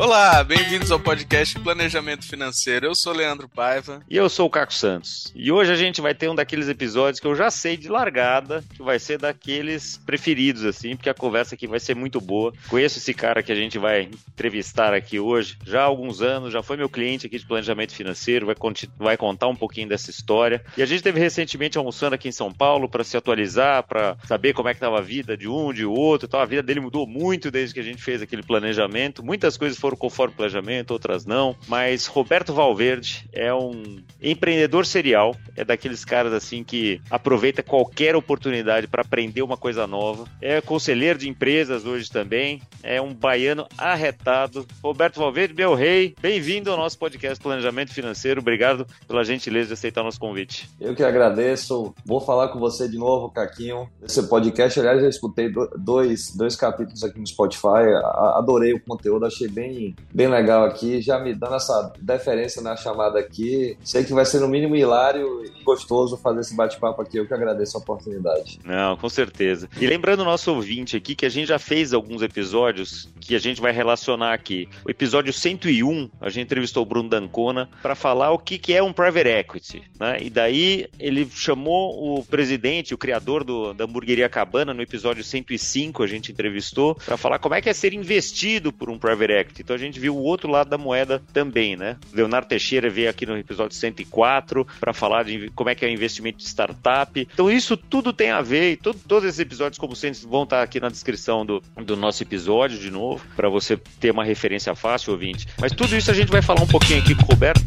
Olá, bem-vindos ao podcast Planejamento Financeiro. Eu sou Leandro Paiva. E eu sou o Caco Santos. E hoje a gente vai ter um daqueles episódios que eu já sei de largada, que vai ser daqueles preferidos, assim, porque a conversa aqui vai ser muito boa. Conheço esse cara que a gente vai entrevistar aqui hoje já há alguns anos, já foi meu cliente aqui de planejamento financeiro, vai, vai contar um pouquinho dessa história. E a gente teve recentemente almoçando aqui em São Paulo para se atualizar, para saber como é que estava a vida de um, de outro. Então a vida dele mudou muito desde que a gente fez aquele planejamento. Muitas coisas foram foram conforme planejamento, outras não. Mas Roberto Valverde é um empreendedor serial, é daqueles caras assim que aproveita qualquer oportunidade para aprender uma coisa nova. É conselheiro de empresas hoje também, é um baiano arretado. Roberto Valverde, meu rei, bem-vindo ao nosso podcast Planejamento Financeiro. Obrigado pela gentileza de aceitar nosso convite. Eu que agradeço. Vou falar com você de novo, Caquinho. Esse podcast, aliás, eu escutei dois, dois capítulos aqui no Spotify. Adorei o conteúdo, achei bem bem, legal aqui, já me dando essa deferência na chamada aqui. Sei que vai ser no mínimo hilário e gostoso fazer esse bate-papo aqui. Eu que agradeço a oportunidade. Não, com certeza. E lembrando o nosso ouvinte aqui que a gente já fez alguns episódios que a gente vai relacionar aqui. O episódio 101, a gente entrevistou o Bruno Dancona para falar o que, que é um private equity. Né? E daí ele chamou o presidente, o criador do, da hamburgueria Cabana, no episódio 105, a gente entrevistou, para falar como é que é ser investido por um private equity. Então a gente viu o outro lado da moeda também, né? Leonardo Teixeira veio aqui no episódio 104 para falar de como é que é o investimento de startup. Então isso tudo tem a ver, e todo, todos esses episódios, como sempre, vão estar aqui na descrição do, do nosso episódio de novo, para você ter uma referência fácil, ouvinte. Mas tudo isso a gente vai falar um pouquinho aqui com o Roberto.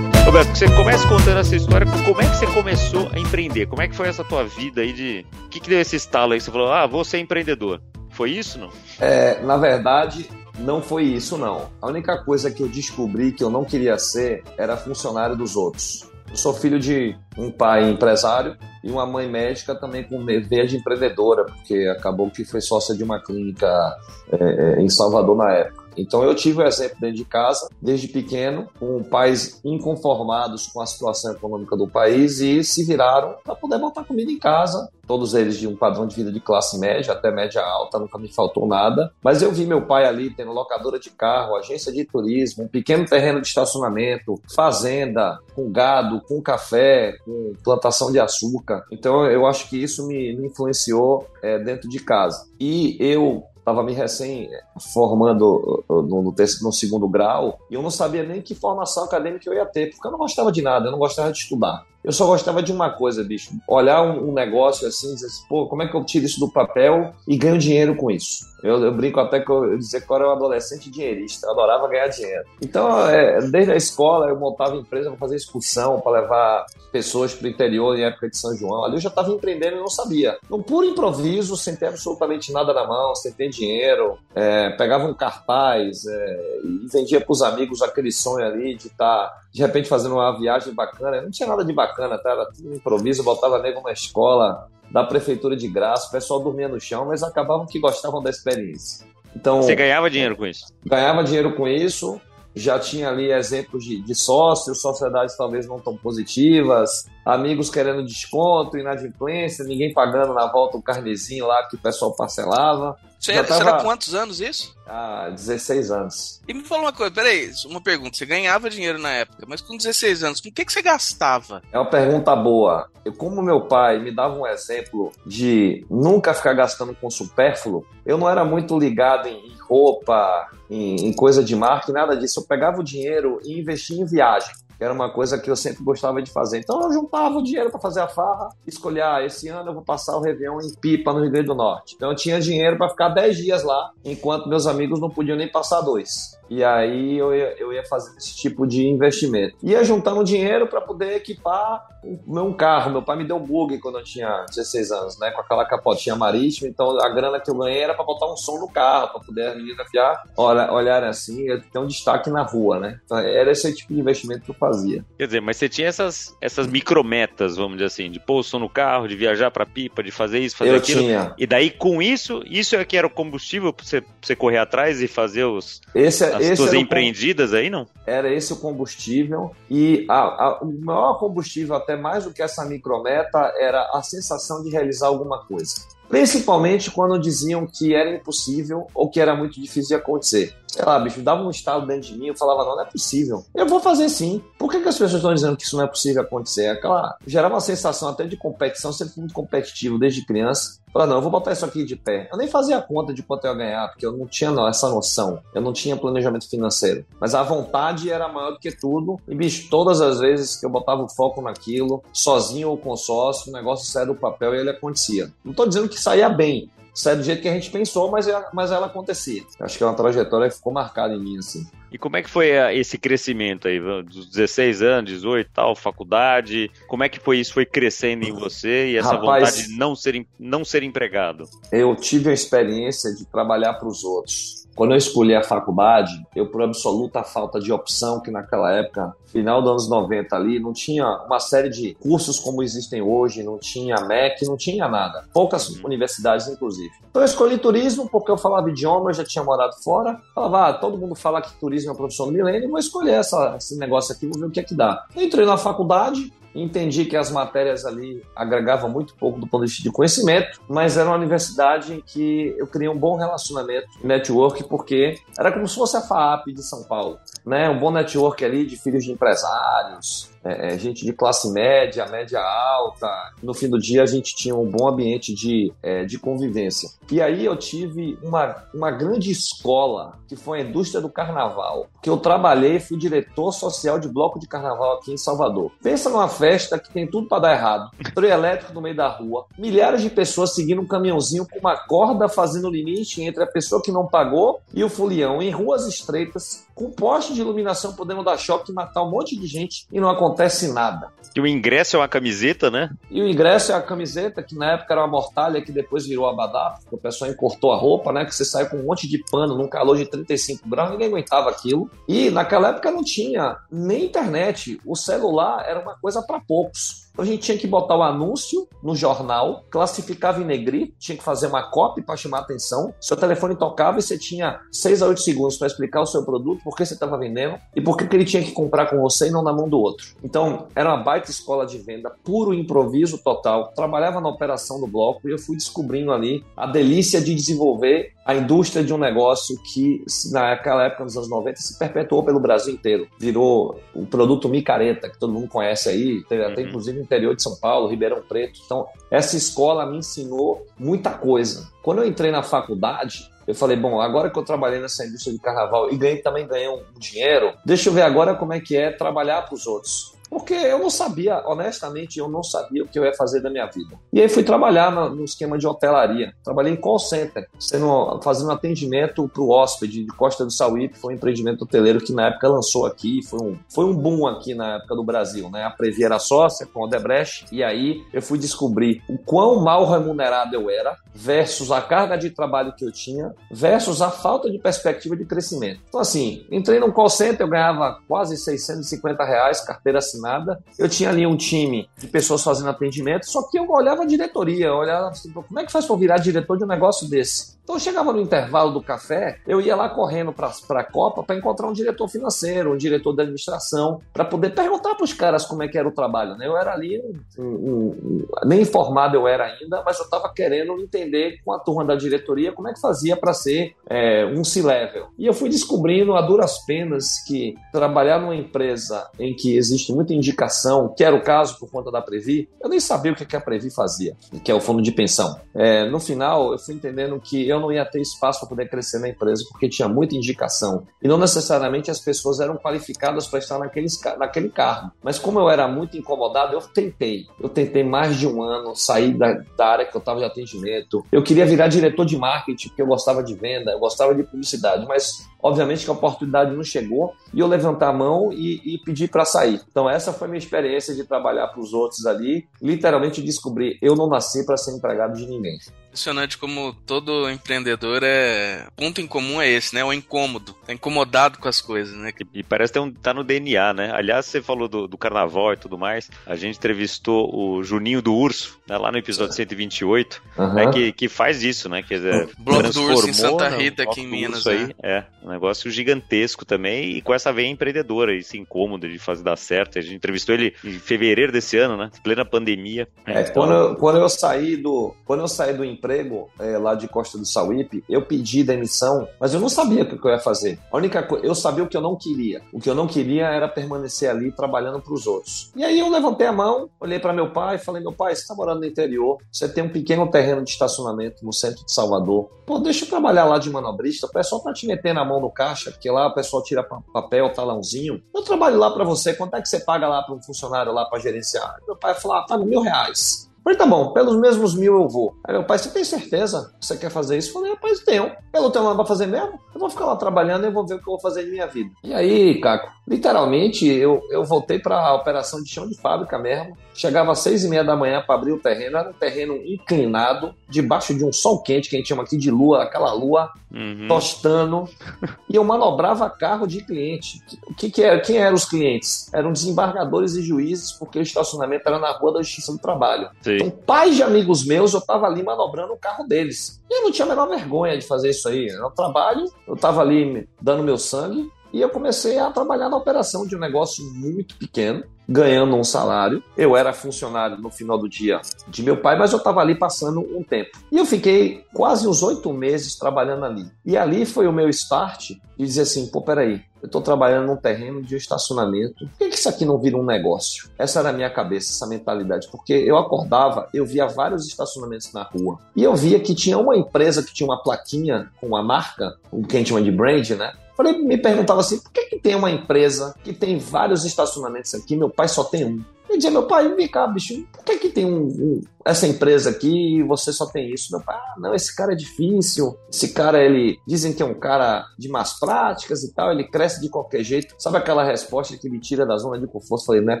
Roberto, você começa contando essa história, como é que você começou a empreender? Como é que foi essa tua vida aí de... O que, que deu esse estalo aí? Você falou, ah, vou ser empreendedor. Foi isso, não? É, na verdade, não foi isso, não. A única coisa que eu descobri que eu não queria ser era funcionário dos outros. Eu sou filho de um pai empresário e uma mãe médica também com veia de empreendedora, porque acabou que foi sócia de uma clínica é, em Salvador na época. Então eu tive o exemplo dentro de casa, desde pequeno, com pais inconformados com a situação econômica do país e se viraram para poder botar comida em casa. Todos eles de um padrão de vida de classe média até média alta, nunca me faltou nada. Mas eu vi meu pai ali tendo locadora de carro, agência de turismo, um pequeno terreno de estacionamento, fazenda, com gado, com café, com plantação de açúcar. Então eu acho que isso me, me influenciou é, dentro de casa. E eu estava me recém formando uh, uh, no, no, no, segundo grau e eu não sabia nem que formação acadêmica eu ia ter, porque eu não gostava de nada, eu não gostava de estudar. Eu só gostava de uma coisa, bicho, olhar um, um negócio assim e dizer assim, pô, como é que eu tiro isso do papel e ganho dinheiro com isso? Eu, eu brinco até que eu, eu dizia que eu era um adolescente dinheirista, eu adorava ganhar dinheiro. Então, é, desde a escola, eu montava empresa para fazer excursão, para levar pessoas para o interior em época de São João. Ali eu já estava empreendendo e não sabia. Então, por improviso, sem ter absolutamente nada na mão, sem ter dinheiro, é, pegava um cartaz é, e vendia para os amigos aquele sonho ali de estar, tá, de repente, fazendo uma viagem bacana. Não tinha nada de bacana, tá? Era tudo improviso, botava nego na escola, da prefeitura de graça, o pessoal dormia no chão, mas acabavam que gostavam da experiência. Então, Você ganhava dinheiro com isso? Ganhava dinheiro com isso, já tinha ali exemplos de, de sócios, sociedades talvez não tão positivas, amigos querendo desconto, inadimplência, ninguém pagando na volta o carnezinho lá que o pessoal parcelava. Você tava... era quantos anos isso? Ah, 16 anos. E me fala uma coisa, peraí, uma pergunta. Você ganhava dinheiro na época, mas com 16 anos, com o que, que você gastava? É uma pergunta boa. Eu, como meu pai me dava um exemplo de nunca ficar gastando com supérfluo, eu não era muito ligado em, em roupa, em, em coisa de marca, nada disso. Eu pegava o dinheiro e investia em viagem que era uma coisa que eu sempre gostava de fazer. Então eu juntava o dinheiro para fazer a farra, escolher, ah, esse ano eu vou passar o Réveillon em Pipa, no Rio Grande do Norte. Então eu tinha dinheiro para ficar 10 dias lá, enquanto meus amigos não podiam nem passar dois. E aí eu ia, eu ia fazer esse tipo de investimento. Ia juntando dinheiro para poder equipar o meu carro. Meu pai me deu um bug quando eu tinha 16 anos, né? Com aquela capotinha marítima. Então a grana que eu ganhei era para botar um som no carro, para poder a menina fiar, olhar, olhar assim, ter um destaque na rua, né? Então, era esse tipo de investimento que eu fazia. Quer dizer, mas você tinha essas, essas micrometas, vamos dizer assim, de pôr o som no carro, de viajar para Pipa, de fazer isso, fazer eu aquilo. Tinha. E daí com isso, isso é que era o combustível para você, você correr atrás e fazer os. Esse, As suas empreendidas aí, não? Era esse o combustível. E a, a, o maior combustível, até mais do que essa micrometa, era a sensação de realizar alguma coisa. Principalmente quando diziam que era impossível ou que era muito difícil de acontecer. Sei lá, bicho, dava um estado dentro de mim, eu falava, não, não é possível. Eu vou fazer sim. Por que, que as pessoas estão dizendo que isso não é possível acontecer? Aquela gerava uma sensação até de competição, sempre muito competitivo desde criança. Falei, não, eu vou botar isso aqui de pé. Eu nem fazia conta de quanto eu ia ganhar, porque eu não tinha não, essa noção. Eu não tinha planejamento financeiro. Mas a vontade era maior do que tudo. E, bicho, todas as vezes que eu botava o foco naquilo, sozinho ou com sócio, o negócio saía do papel e ele acontecia. Não estou dizendo que saía bem, sai do jeito que a gente pensou, mas ela, mas ela acontecia. Acho que é uma trajetória que ficou marcada em mim, assim. E como é que foi eh, esse crescimento aí, dos 16 anos, 18 tal, faculdade? Como é que foi isso? Foi crescendo em você e essa Rapaz, vontade de não ser, não ser empregado? Eu tive a experiência de trabalhar para os outros quando eu escolhi a faculdade, eu, por absoluta falta de opção, que naquela época, final dos anos 90 ali, não tinha uma série de cursos como existem hoje, não tinha MEC, não tinha nada. Poucas uhum. universidades, inclusive. Então eu escolhi turismo porque eu falava idioma, eu já tinha morado fora. Falava, ah, todo mundo fala que turismo é a profissão do milênio, vou escolher essa, esse negócio aqui, vou ver o que é que dá. entrei na faculdade, Entendi que as matérias ali agregavam muito pouco do ponto de vista de conhecimento, mas era uma universidade em que eu criei um bom relacionamento, network, porque era como se fosse a FAAP de São Paulo, né? Um bom network ali de filhos de empresários, é, é, gente de classe média, média alta. No fim do dia, a gente tinha um bom ambiente de, é, de convivência. E aí eu tive uma, uma grande escola, que foi a indústria do carnaval, que eu trabalhei, fui diretor social de bloco de carnaval aqui em Salvador. Pensa numa festa que tem tudo para dar errado. Trio elétrico no meio da rua, milhares de pessoas seguindo um caminhãozinho com uma corda fazendo limite entre a pessoa que não pagou e o folião, em ruas estreitas, com poste de iluminação podendo dar choque e matar um monte de gente e não acontece nada. E o ingresso é uma camiseta, né? E o ingresso é a camiseta, que na época era uma mortalha, que depois virou abadá, porque o pessoal encortou a roupa, né? Que você sai com um monte de pano num calor de 35 graus, ninguém aguentava aquilo. E naquela época não tinha nem internet. O celular era uma coisa para poucos. Então a gente tinha que botar o anúncio no jornal, classificava em negrito, tinha que fazer uma cópia para chamar a atenção. Seu telefone tocava e você tinha 6 a 8 segundos para explicar o seu produto, por que você estava vendendo e por que ele tinha que comprar com você e não na mão do outro. Então era uma baita escola de venda, puro improviso total. Trabalhava na operação do bloco e eu fui descobrindo ali a delícia de desenvolver a indústria de um negócio que naquela época, nos anos 90, se perpetuou pelo Brasil inteiro. Virou o produto micareta, que todo mundo conhece aí, teve até uhum. inclusive interior de São Paulo, Ribeirão Preto. Então, essa escola me ensinou muita coisa. Quando eu entrei na faculdade, eu falei, bom, agora que eu trabalhei nessa indústria de carnaval e ganhei, também ganhei um dinheiro, deixa eu ver agora como é que é trabalhar para os outros. Porque eu não sabia, honestamente, eu não sabia o que eu ia fazer da minha vida. E aí fui trabalhar no, esquema de hotelaria. Trabalhei em call center, sendo, fazendo atendimento para o hóspede de Costa do Sauípe. Foi um empreendimento hoteleiro que na época lançou aqui. Foi um, foi um boom aqui na época do Brasil. Né? A Previ era sócia com o Odebrecht. E aí eu fui descobrir o quão mal remunerado eu era versus a carga de trabalho que eu tinha versus a falta de perspectiva de crescimento. Então assim, entrei num call center, eu ganhava quase 650 reais, carteira assinada nada. Eu tinha ali um time de pessoas fazendo atendimento, só que eu olhava a diretoria, eu olhava assim, como é que faz para virar diretor de um negócio desse? Então eu chegava no intervalo do café, eu ia lá correndo para a Copa para encontrar um diretor financeiro, um diretor da administração, para poder perguntar para os caras como é que era o trabalho. Né? Eu era ali, um, um, um, nem informado eu era ainda, mas eu estava querendo entender com a turma da diretoria como é que fazia para ser é, um C-level. E eu fui descobrindo a duras penas que trabalhar numa empresa em que existe muita indicação, que era o caso por conta da Previ, eu nem sabia o que a Previ fazia, que é o fundo de pensão. É, no final, eu fui entendendo que eu não ia ter espaço para poder crescer na empresa porque tinha muita indicação e não necessariamente as pessoas eram qualificadas para estar naquele, naquele cargo. Mas como eu era muito incomodado, eu tentei. Eu tentei mais de um ano sair da, da área que eu estava de atendimento. Eu queria virar diretor de marketing porque eu gostava de venda, eu gostava de publicidade, mas obviamente que a oportunidade não chegou e eu levantar a mão e, e pedir para sair. Então essa foi minha experiência de trabalhar para os outros ali, literalmente descobrir eu não nasci para ser empregado de ninguém. Impressionante como todo empreendedor é. Ponto em comum é esse, né? O incômodo. Tá incomodado com as coisas, né? E, e parece que tá no DNA, né? Aliás, você falou do, do, carnaval e tudo mais. A gente entrevistou o Juninho do Urso, né? lá no episódio 128, uhum. né? que, que faz isso, né? Quer dizer, Bloco do Urso em Santa Rita, aqui em Minas. Aí, né? É, um negócio gigantesco também e com essa veia empreendedora, esse incômodo de fazer dar certo. A gente entrevistou ele em fevereiro desse ano, né? Plena pandemia. É, então... quando, eu, quando eu saí do. Quando eu saí do emprego é, lá de Costa do Sauípe, eu pedi demissão, mas eu não sabia o que eu ia fazer. A única coisa, eu sabia o que eu não queria. O que eu não queria era permanecer ali trabalhando para os outros. E aí eu levantei a mão, olhei para meu pai e falei: meu pai, você está morando no interior, você tem um pequeno terreno de estacionamento no centro de Salvador. Pô, deixa eu trabalhar lá de manobrista. O pessoal tá te metendo a mão no caixa, porque lá o pessoal tira papel, talãozinho. Eu trabalho lá para você. Quanto é que você paga lá para um funcionário lá para gerenciar? Meu pai falou: ah, paga mil reais. Falei, tá bom, pelos mesmos mil eu vou. Aí meu pai, você tem certeza que você quer fazer isso? Eu falei, rapaz, tenho. Eu não tenho nada pra fazer mesmo? Eu vou ficar lá trabalhando e vou ver o que eu vou fazer de minha vida. E aí, Caco, literalmente, eu, eu voltei pra operação de chão de fábrica mesmo. Chegava às seis e meia da manhã para abrir o terreno. Era um terreno inclinado, debaixo de um sol quente, que a gente chama aqui de lua, aquela lua uhum. tostando. E eu manobrava carro de cliente. O que, que era? Quem eram os clientes? Eram desembargadores e juízes, porque o estacionamento era na Rua da Justiça do Trabalho. Sim. Então, pais de amigos meus, eu estava ali manobrando o carro deles. E eu não tinha a menor vergonha de fazer isso aí. No trabalho, eu estava ali dando meu sangue, e eu comecei a trabalhar na operação de um negócio muito pequeno, ganhando um salário. Eu era funcionário no final do dia de meu pai, mas eu estava ali passando um tempo. E eu fiquei quase uns oito meses trabalhando ali. E ali foi o meu start de dizer assim: pô, peraí, eu estou trabalhando num terreno de estacionamento. Por que, que isso aqui não vira um negócio? Essa era a minha cabeça, essa mentalidade. Porque eu acordava, eu via vários estacionamentos na rua. E eu via que tinha uma empresa que tinha uma plaquinha com uma marca, o que a gente chama de brand, né? Falei, me perguntava assim, por que, que tem uma empresa que tem vários estacionamentos aqui, meu pai só tem um? Eu dizia, meu pai, vem cá, bicho, por que, que tem um, um, essa empresa aqui você só tem isso? Meu pai, ah, não, esse cara é difícil, esse cara, ele, dizem que é um cara de más práticas e tal, ele cresce de qualquer jeito. Sabe aquela resposta que me tira da zona de conforto? Falei, não é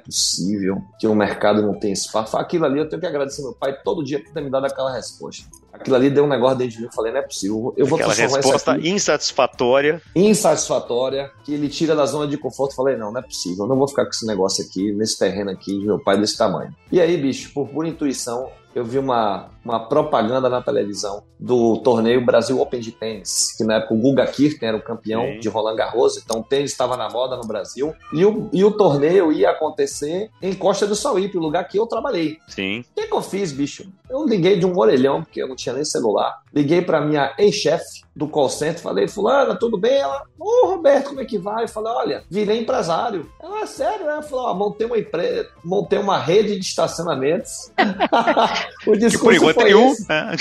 possível que o mercado não tenha espaço. Aquilo ali, eu tenho que agradecer meu pai todo dia por ter me dado aquela resposta. Aquilo ali deu um negócio dentro de mim, eu falei, não é possível, eu vou Aquela resposta insatisfatória. Insatisfatória, que ele tira da zona de conforto. Eu falei, não, não é possível, eu não vou ficar com esse negócio aqui, nesse terreno aqui, de meu pai desse tamanho. E aí, bicho, por pura intuição, eu vi uma, uma propaganda na televisão do torneio Brasil Open de tênis, que na época o Guga Kirten era o campeão Sim. de Roland Garros, então o tênis estava na moda no Brasil, e o, e o torneio ia acontecer em Costa do Sauípe, o lugar que eu trabalhei. Sim. O que, que eu fiz, bicho? Eu liguei de um orelhão, porque eu não tinha nem celular, liguei para minha ex-chefe do call center, falei, fulana, tudo bem? Ela, ô Roberto, como é que vai? Eu falei, olha, virei empresário. Ela, é sério, né? Falou, ó, montei uma empresa, montei uma rede de estacionamentos. o discurso foi. Né?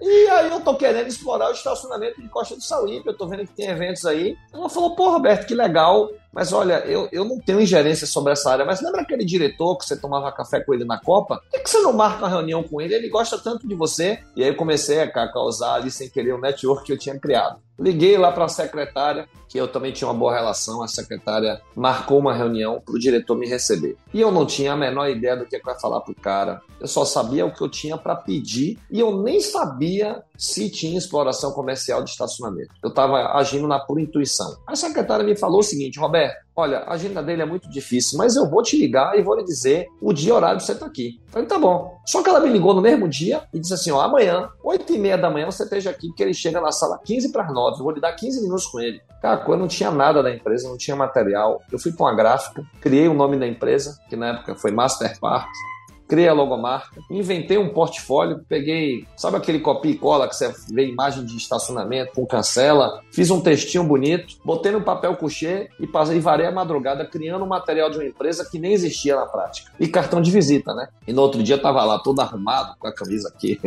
E aí eu tô querendo explorar o estacionamento de Costa do Sauípe, eu tô vendo que tem eventos aí. Ela falou, pô, Roberto, que legal. Mas olha, eu, eu não tenho ingerência sobre essa área, mas lembra aquele diretor que você tomava café com ele na Copa? Por que, que você não marca uma reunião com ele? Ele gosta tanto de você. E aí eu comecei a causar ali sem querer o um network que eu tinha criado. Liguei lá para a secretária, que eu também tinha uma boa relação. A secretária marcou uma reunião para o diretor me receber. E eu não tinha a menor ideia do que eu ia falar para o cara. Eu só sabia o que eu tinha para pedir e eu nem sabia se tinha exploração comercial de estacionamento. Eu estava agindo na pura intuição. A secretária me falou o seguinte, Roberto, olha, a agenda dele é muito difícil, mas eu vou te ligar e vou lhe dizer o dia e horário que você está aqui. Eu falei, tá bom. Só que ela me ligou no mesmo dia e disse assim, ó, amanhã, 8 e meia da manhã, você esteja aqui, porque ele chega na sala 15 para 9, eu vou lhe dar 15 minutos com ele. Cara, eu não tinha nada da empresa, não tinha material. Eu fui para uma gráfica, criei o nome da empresa, que na época foi Master Park, criei a logomarca, inventei um portfólio, peguei, sabe aquele copia e cola que você vê imagem de estacionamento com cancela, fiz um textinho bonito, botei no papel couché e passei varei a madrugada criando um material de uma empresa que nem existia na prática. E cartão de visita, né? E no outro dia tava lá todo arrumado, com a camisa aqui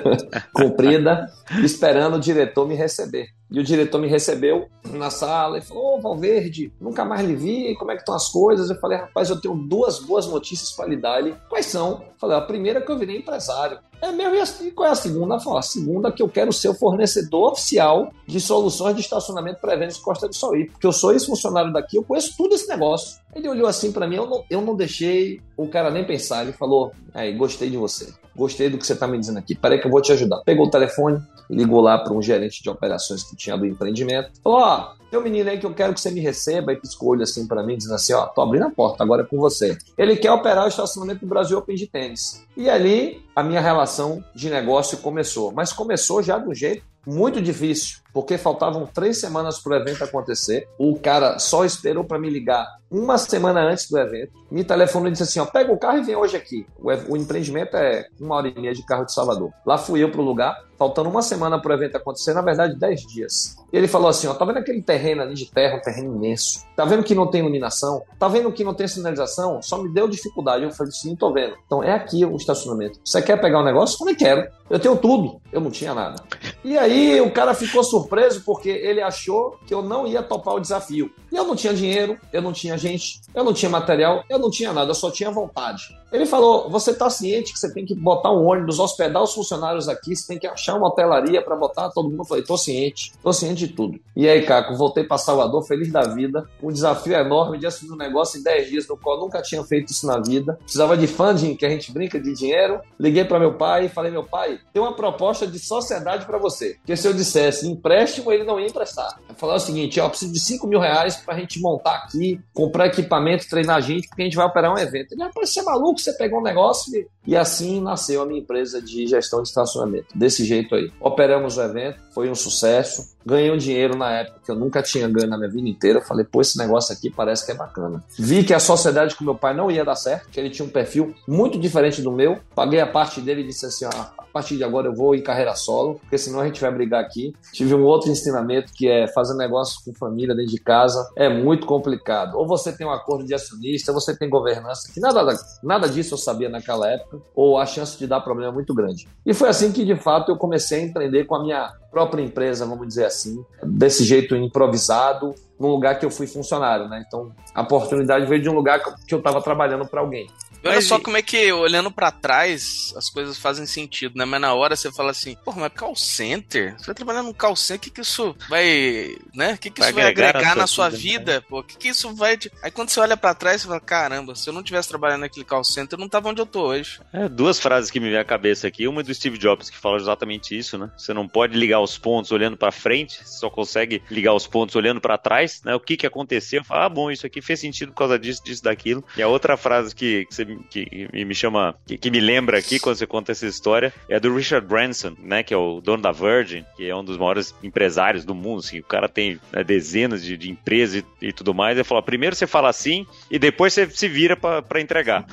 comprida, esperando o diretor me receber. E o diretor me recebeu na sala e falou: Ô, oh, Valverde, nunca mais lhe vi, como é que estão as coisas? Eu falei: rapaz, eu tenho duas boas notícias para lhe dar. Ele, quais são? Eu falei: a primeira é que eu virei empresário. É mesmo, e qual é a segunda? Falei, a segunda é que eu quero ser o fornecedor oficial de soluções de estacionamento para eventos Costa do Sol. Porque eu sou ex-funcionário daqui, eu conheço tudo esse negócio. Ele olhou assim para mim, eu não, eu não deixei o cara nem pensar. Ele falou: aí, gostei de você. Gostei do que você está me dizendo aqui. Peraí que eu vou te ajudar. Pegou o telefone, ligou lá para um gerente de operações que tinha do empreendimento. Falou: ó, tem um menino aí que eu quero que você me receba. E piscou olho assim para mim, dizendo assim: ó, tô abrindo a porta, agora é com você. Ele quer operar o estacionamento do Brasil Open de tênis. E ali a minha relação de negócio começou. Mas começou já do jeito muito difícil, porque faltavam três semanas para o evento acontecer. O cara só esperou para me ligar uma semana antes do evento. Me telefonou e disse assim: ó, pega o carro e vem hoje aqui. O, o empreendimento é uma hora e meia de carro de Salvador. Lá fui eu para o lugar, faltando uma semana para o evento acontecer, na verdade, dez dias. E ele falou assim: ó, tá vendo aquele terreno ali de terra, um terreno imenso? Tá vendo que não tem iluminação? Tá vendo que não tem sinalização? Só me deu dificuldade. Eu falei assim: tô vendo. Então é aqui o estacionamento. Você quer pegar o um negócio? Eu falei: quero. Eu tenho tudo. Eu não tinha nada. E aí o cara ficou surpreso porque ele achou que eu não ia topar o desafio. E eu não tinha dinheiro, eu não tinha gente, eu não tinha material, eu não tinha nada, eu só tinha vontade. Ele falou: você está ciente que você tem que botar um ônibus, hospedar os funcionários aqui, você tem que achar uma hotelaria para botar todo mundo. Eu falei: tô ciente, tô ciente de tudo. E aí, Caco, voltei para Salvador, feliz da vida. Um desafio enorme de assumir um negócio em 10 dias, no qual nunca tinha feito isso na vida. Precisava de funding, que a gente brinca de dinheiro. Liguei para meu pai e falei: meu pai, tem uma proposta de sociedade para você. Porque se eu dissesse empréstimo, ele não ia emprestar. Eu falei o seguinte: ó, preciso de 5 mil reais para a gente montar aqui, comprar equipamento, treinar a gente, porque a gente vai operar um evento. Ele, rapaz, você é maluco? você pegou um negócio e, e assim nasceu a minha empresa de gestão de estacionamento. Desse jeito aí. Operamos o evento, foi um sucesso. Ganhei um dinheiro na época que eu nunca tinha ganho na minha vida inteira. Falei, pô, esse negócio aqui parece que é bacana. Vi que a sociedade com meu pai não ia dar certo, que ele tinha um perfil muito diferente do meu. Paguei a parte dele e disse assim: ó, a partir de agora eu vou em carreira solo, porque senão a gente vai brigar aqui. Tive um outro ensinamento que é fazer negócio com família dentro de casa é muito complicado. Ou você tem um acordo de acionista, ou você tem governança, que nada, nada disso eu sabia naquela época, ou a chance de dar problema é muito grande. E foi assim que de fato eu comecei a empreender com a minha própria empresa, vamos dizer assim, desse jeito improvisado, num lugar que eu fui funcionário, né? Então, a oportunidade veio de um lugar que eu estava trabalhando para alguém. Olha mas só e... como é que, olhando para trás, as coisas fazem sentido, né? Mas na hora você fala assim, pô, mas call center? Você vai trabalhar num call center, o que que isso vai, né? O que que vai isso vai agregar, agregar na sua vida, vida né? pô? O que que isso vai... Te... Aí quando você olha para trás, você fala, caramba, se eu não tivesse trabalhando naquele call center, eu não tava onde eu tô hoje. É, duas frases que me vêm à cabeça aqui. Uma é do Steve Jobs, que fala exatamente isso, né? Você não pode ligar os pontos olhando para frente, só consegue ligar os pontos olhando para trás, né? O que que aconteceu? Fala, ah, bom, isso aqui fez sentido por causa disso, disso, daquilo. E a outra frase que, que você que me chama, que, que, me lembra aqui quando você conta essa história, é do Richard Branson, né, que é o dono da Virgin, que é um dos maiores empresários do mundo, assim, o cara tem né, dezenas de, de empresas e, e, tudo mais, ele falou, primeiro você fala assim e depois você se vira para entregar.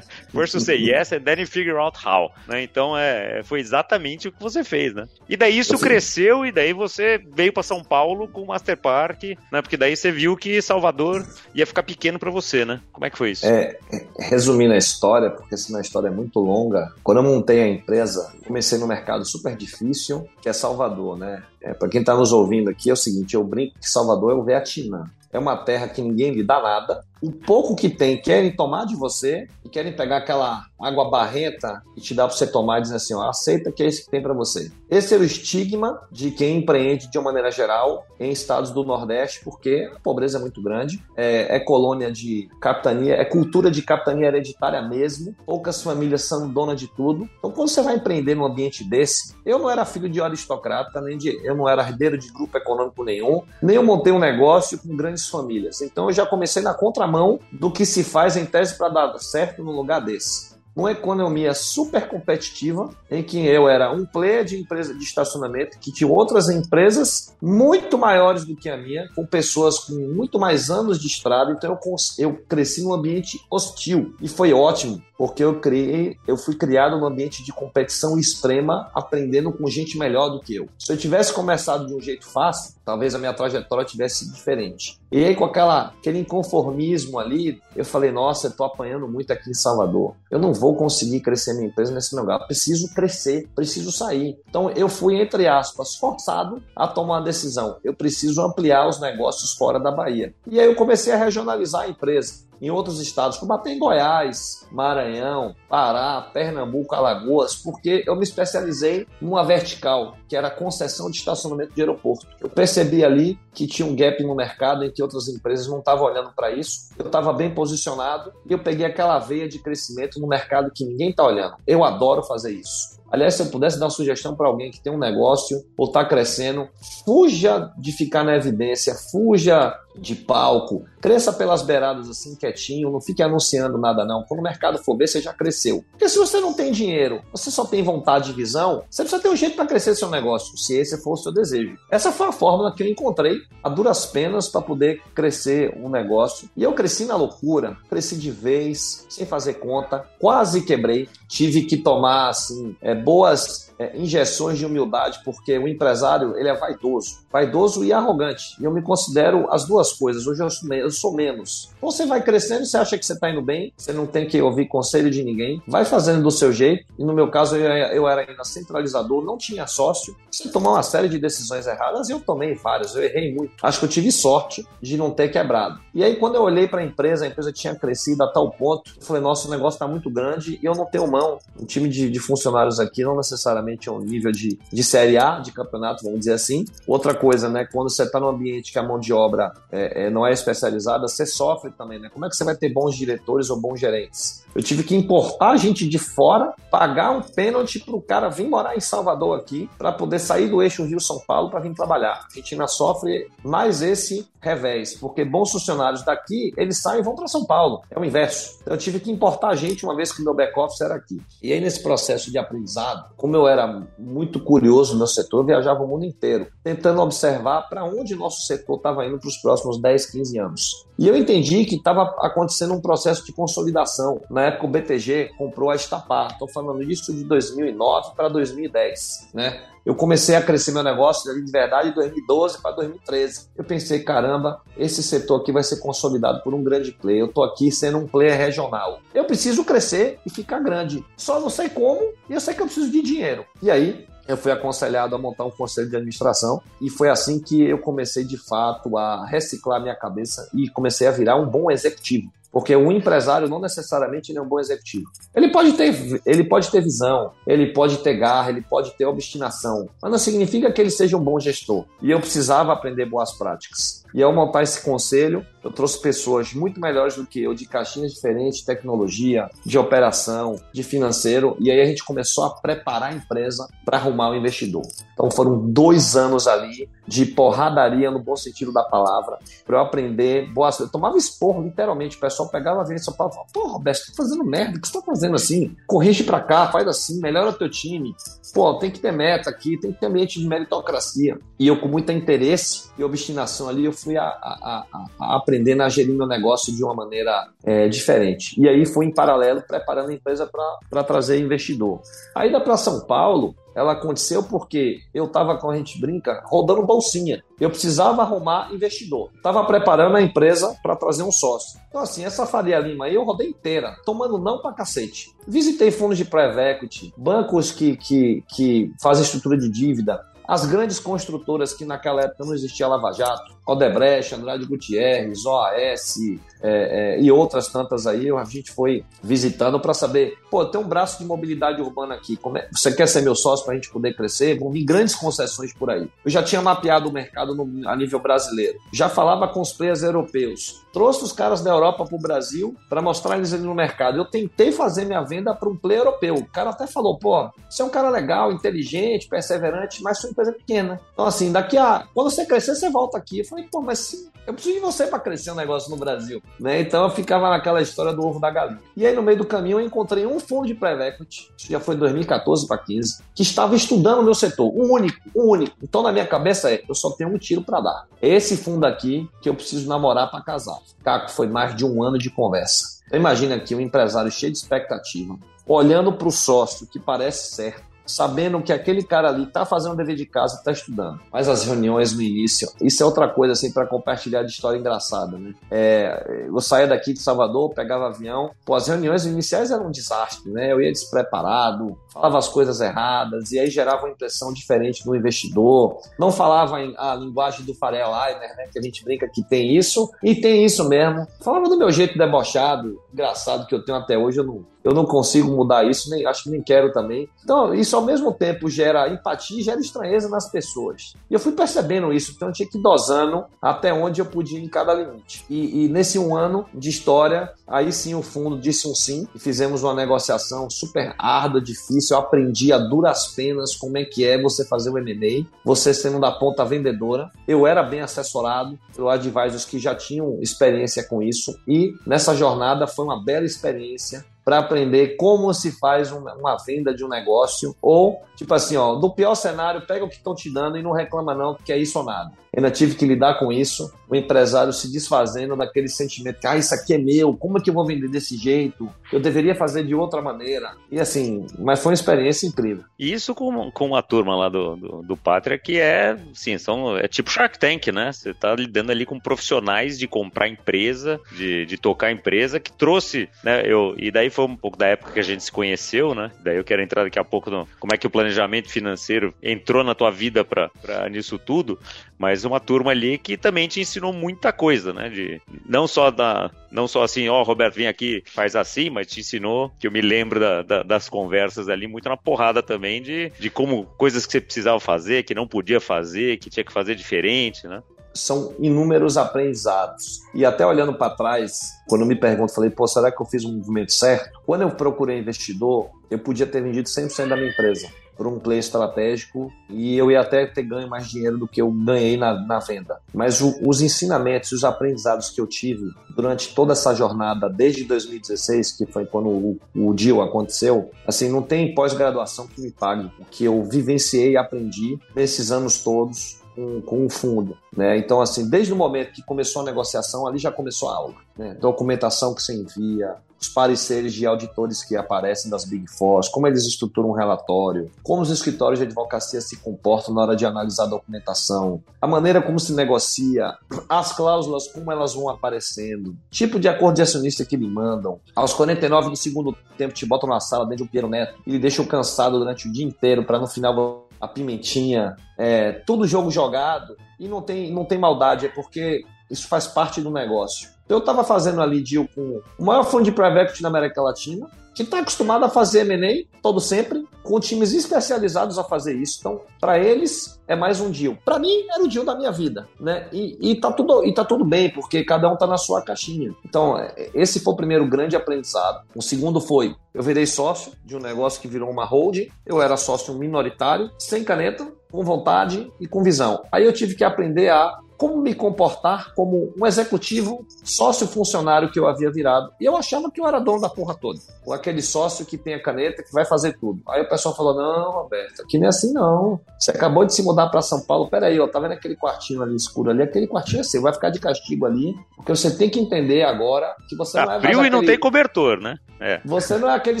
First you say yes and then you figure out how, né, então é, foi exatamente o que você fez, né. E daí isso cresceu e daí você veio para São Paulo com o Master Park, né, porque daí você viu que Salvador ia ficar pequeno para você, né, como é que foi isso? É, resumindo história, porque senão a história é muito longa. Quando eu montei a empresa, comecei no mercado super difícil, que é Salvador, né? É, para quem está nos ouvindo aqui, é o seguinte: eu brinco que Salvador é o Vietnã. É uma terra que ninguém lhe dá nada, o pouco que tem querem tomar de você e querem pegar aquela água barrenta e te dar para você tomar e dizer assim, ó, aceita que é isso que tem para você. Esse é o estigma de quem empreende de uma maneira geral em estados do Nordeste, porque a pobreza é muito grande, é, é colônia de capitania, é cultura de capitania hereditária mesmo, poucas famílias são donas de tudo. Então, quando você vai empreender num ambiente desse, eu não era filho de aristocrata, nem de, eu não era herdeiro de grupo econômico nenhum, nem eu montei um negócio com grandes famílias. Então, eu já comecei na contra contramão do que se faz em tese para dar certo no lugar desse uma economia super competitiva, em que eu era um player de empresa de estacionamento, que tinha outras empresas muito maiores do que a minha, com pessoas com muito mais anos de estrada, então eu, eu cresci num ambiente hostil e foi ótimo, porque eu criei, eu fui criado num ambiente de competição extrema, aprendendo com gente melhor do que eu. Se eu tivesse começado de um jeito fácil, talvez a minha trajetória tivesse sido diferente. E aí, com aquela, aquele inconformismo ali, eu falei: nossa, eu tô apanhando muito aqui em Salvador. Eu não vou vou conseguir crescer minha empresa nesse lugar. Preciso crescer, preciso sair. Então eu fui, entre aspas, forçado a tomar uma decisão. Eu preciso ampliar os negócios fora da Bahia. E aí eu comecei a regionalizar a empresa em outros estados, como até em Goiás, Maranhão, Pará, Pernambuco, Alagoas, porque eu me especializei numa vertical, que era concessão de estacionamento de aeroporto. Eu percebi ali que tinha um gap no mercado em que outras empresas não estavam olhando para isso. Eu estava bem posicionado e eu peguei aquela veia de crescimento no mercado que ninguém está olhando. Eu adoro fazer isso. Aliás, se eu pudesse dar uma sugestão para alguém que tem um negócio ou está crescendo, fuja de ficar na evidência, fuja de palco, cresça pelas beiradas assim, quietinho, não fique anunciando nada não. Quando o mercado for ver, você já cresceu. Porque se você não tem dinheiro, você só tem vontade de visão, você precisa ter um jeito para crescer seu negócio, se esse for o seu desejo. Essa foi a fórmula que eu encontrei a duras penas para poder crescer um negócio. E eu cresci na loucura, cresci de vez, sem fazer conta, quase quebrei, tive que tomar assim, é, boas é, injeções de humildade, porque o empresário ele é vaidoso, vaidoso e arrogante. E eu me considero as duas coisas. Hoje eu sou, eu sou menos. Você vai crescendo, você acha que você está indo bem, você não tem que ouvir conselho de ninguém, vai fazendo do seu jeito. E no meu caso, eu, eu era ainda centralizador, não tinha sócio. Você tomou uma série de decisões erradas eu tomei várias, eu errei muito. Acho que eu tive sorte de não ter quebrado. E aí, quando eu olhei para a empresa, a empresa tinha crescido a tal ponto, eu falei, nossa, o negócio está muito grande e eu não tenho mão. Um time de, de funcionários aqui não necessariamente é um nível de, de Série A, de campeonato, vamos dizer assim. Outra coisa, né? Quando você está num ambiente que a mão de obra é, é, não é especializada, você sofre também, né? Como é que você vai ter bons diretores ou bons gerentes? Eu tive que importar gente de fora, pagar um pênalti para o cara vir morar em Salvador aqui, para poder sair do eixo Rio-São Paulo para vir trabalhar. A gente ainda sofre mais esse revés, porque bons funcionários daqui, eles saem e vão para São Paulo. É o inverso. Então, eu tive que importar gente uma vez que meu back-office era aqui. E aí, nesse processo de aprendizado, como eu era muito curioso no meu setor, viajava o mundo inteiro, tentando observar para onde nosso setor estava indo para os próximos 10, 15 anos. E eu entendi que estava acontecendo um processo de consolidação. Na época, o BTG comprou a Estapar. Estou falando disso de 2009 para 2010, né? Eu comecei a crescer meu negócio de verdade de 2012 para 2013. Eu pensei, caramba, esse setor aqui vai ser consolidado por um grande player. Eu estou aqui sendo um player regional. Eu preciso crescer e ficar grande. Só não sei como e eu sei que eu preciso de dinheiro. E aí, eu fui aconselhado a montar um conselho de administração e foi assim que eu comecei de fato a reciclar minha cabeça e comecei a virar um bom executivo. Porque um empresário não necessariamente é um bom executivo. Ele pode, ter, ele pode ter visão, ele pode ter garra, ele pode ter obstinação, mas não significa que ele seja um bom gestor. E eu precisava aprender boas práticas. E ao montar esse conselho, eu trouxe pessoas muito melhores do que eu, de caixinhas diferentes, de tecnologia, de operação, de financeiro, e aí a gente começou a preparar a empresa para arrumar o investidor. Então foram dois anos ali de porradaria no bom sentido da palavra, para eu aprender boas Eu tomava expor, literalmente. O pessoal pegava a Paulo e falava: Pô, Roberto, tá fazendo merda, o que você tá fazendo assim? Corrige para cá, faz assim, melhora o teu time. Pô, tem que ter meta aqui, tem que ter ambiente de meritocracia. E eu, com muito interesse e obstinação ali, eu fui a, a, a, a aprendendo a gerir meu negócio de uma maneira é, diferente. E aí fui em paralelo preparando a empresa para trazer investidor. A ida para São Paulo, ela aconteceu porque eu estava, como a gente brinca, rodando bolsinha. Eu precisava arrumar investidor. Estava preparando a empresa para trazer um sócio. Então, assim, essa Faria Lima aí eu rodei inteira, tomando não para cacete. Visitei fundos de private equity, bancos que, que, que fazem estrutura de dívida, as grandes construtoras que naquela época não existia Lava Jato, Odebrecht, Andrade Gutierrez, OAS é, é, e outras tantas aí, a gente foi visitando para saber, pô, tem um braço de mobilidade urbana aqui, é, você quer ser meu sócio para a gente poder crescer? Vão vir grandes concessões por aí. Eu já tinha mapeado o mercado no, a nível brasileiro, já falava com os players europeus, trouxe os caras da Europa para o Brasil para mostrar eles ali no mercado. Eu tentei fazer minha venda para um player europeu. O cara até falou, pô, você é um cara legal, inteligente, perseverante, mas sua empresa é pequena. Então, assim, daqui a. Quando você crescer, você volta aqui. Eu falei, pô, mas sim, eu preciso de você para crescer um negócio no Brasil. Né? Então eu ficava naquela história do ovo da galinha. E aí, no meio do caminho, eu encontrei um fundo de private equity, isso já foi 2014 para 15, que estava estudando o meu setor. Um único, um único. Então, na minha cabeça é: eu só tenho um tiro para dar. Esse fundo aqui que eu preciso namorar para casar. Caco, foi mais de um ano de conversa. Então, imagina aqui um empresário cheio de expectativa, olhando para o sócio que parece certo sabendo que aquele cara ali tá fazendo o dever de casa, tá estudando. Mas as reuniões no início, isso é outra coisa assim para compartilhar de história engraçada, né? É, eu saía daqui de Salvador, pegava avião, pô, as reuniões iniciais eram um desastre, né? Eu ia despreparado, falava as coisas erradas e aí gerava uma impressão diferente no investidor. Não falava em, a linguagem do Farel né? Que a gente brinca que tem isso e tem isso mesmo. Falava do meu jeito debochado, engraçado que eu tenho até hoje, eu não, eu não consigo mudar isso, nem acho que nem quero também. Então, isso ao mesmo tempo gera empatia e gera estranheza nas pessoas. E eu fui percebendo isso, então eu tinha que ir dosando até onde eu podia ir em cada limite. E, e nesse um ano de história, aí sim o fundo disse um sim e fizemos uma negociação super árdua, difícil. Eu aprendi a duras penas como é que é você fazer o M&A, você sendo da ponta vendedora. Eu era bem assessorado por advisors que já tinham experiência com isso e nessa jornada foi uma bela experiência para aprender como se faz uma, venda de um negócio. Ou, tipo assim, ó, do pior cenário, pega o que estão te dando e não reclama não, porque é isso ou nada. Ainda tive que lidar com isso, o empresário se desfazendo daquele sentimento que, ah, isso aqui é meu, como é que eu vou vender desse jeito? Eu deveria fazer de outra maneira. E assim, mas foi uma experiência incrível. Isso com, com a turma lá do, do, do Pátria, que é, sim, são, é tipo Shark Tank, né? Você tá lidando ali com profissionais de comprar empresa, de, de tocar empresa, que trouxe, né? Eu, e daí foi um pouco da época que a gente se conheceu, né? Daí eu quero entrar daqui a pouco no como é que o planejamento financeiro entrou na tua vida para nisso tudo, mas uma turma ali que também te ensinou muita coisa, né? De, não só da, não só assim, ó, oh, Roberto, vem aqui, faz assim, mas te ensinou, que eu me lembro da, da, das conversas ali, muito na porrada também de, de como coisas que você precisava fazer, que não podia fazer, que tinha que fazer diferente, né? são inúmeros aprendizados. E até olhando para trás, quando me pergunto, falei, pô, será que eu fiz um movimento certo? Quando eu procurei investidor, eu podia ter vendido 100% da minha empresa por um play estratégico e eu ia até ter ganho mais dinheiro do que eu ganhei na, na venda. Mas o, os ensinamentos, os aprendizados que eu tive durante toda essa jornada, desde 2016, que foi quando o, o deal aconteceu, assim, não tem pós-graduação que me pague o que eu vivenciei e aprendi nesses anos todos com, com um fundo. Né? Então, assim, desde o momento que começou a negociação, ali já começou a aula. Né? Documentação que você envia, os pareceres de auditores que aparecem das Big Four, como eles estruturam um relatório, como os escritórios de advocacia se comportam na hora de analisar a documentação, a maneira como se negocia, as cláusulas, como elas vão aparecendo, tipo de acordo de acionista que lhe mandam. Aos 49 do segundo tempo, te botam na sala dentro do Piero Neto e lhe deixam cansado durante o dia inteiro para no final a pimentinha, é, todo jogo jogado e não tem, não tem maldade, é porque isso faz parte do negócio. Eu estava fazendo ali deal com o maior fundo de private equity da América Latina, que está acostumado a fazer M&A todo sempre, com times especializados a fazer isso. Então, para eles é mais um deal. Para mim era o deal da minha vida, né? E, e tá tudo e tá tudo bem, porque cada um tá na sua caixinha. Então, é, esse foi o primeiro grande aprendizado. O segundo foi, eu virei sócio de um negócio que virou uma holding. Eu era sócio minoritário, sem caneta, com vontade e com visão. Aí eu tive que aprender a como me comportar como um executivo sócio funcionário que eu havia virado. E eu achava que eu era dono da porra toda. Ou aquele sócio que tem a caneta que vai fazer tudo. Aí o pessoal falou: não, Roberto, aqui não é assim não. Você acabou de se mudar para São Paulo. Peraí, ó, tá vendo aquele quartinho ali escuro ali? Aquele quartinho é seu, vai ficar de castigo ali. Porque você tem que entender agora que você tá não é frio e não tem cobertor, né? É. Você não é aquele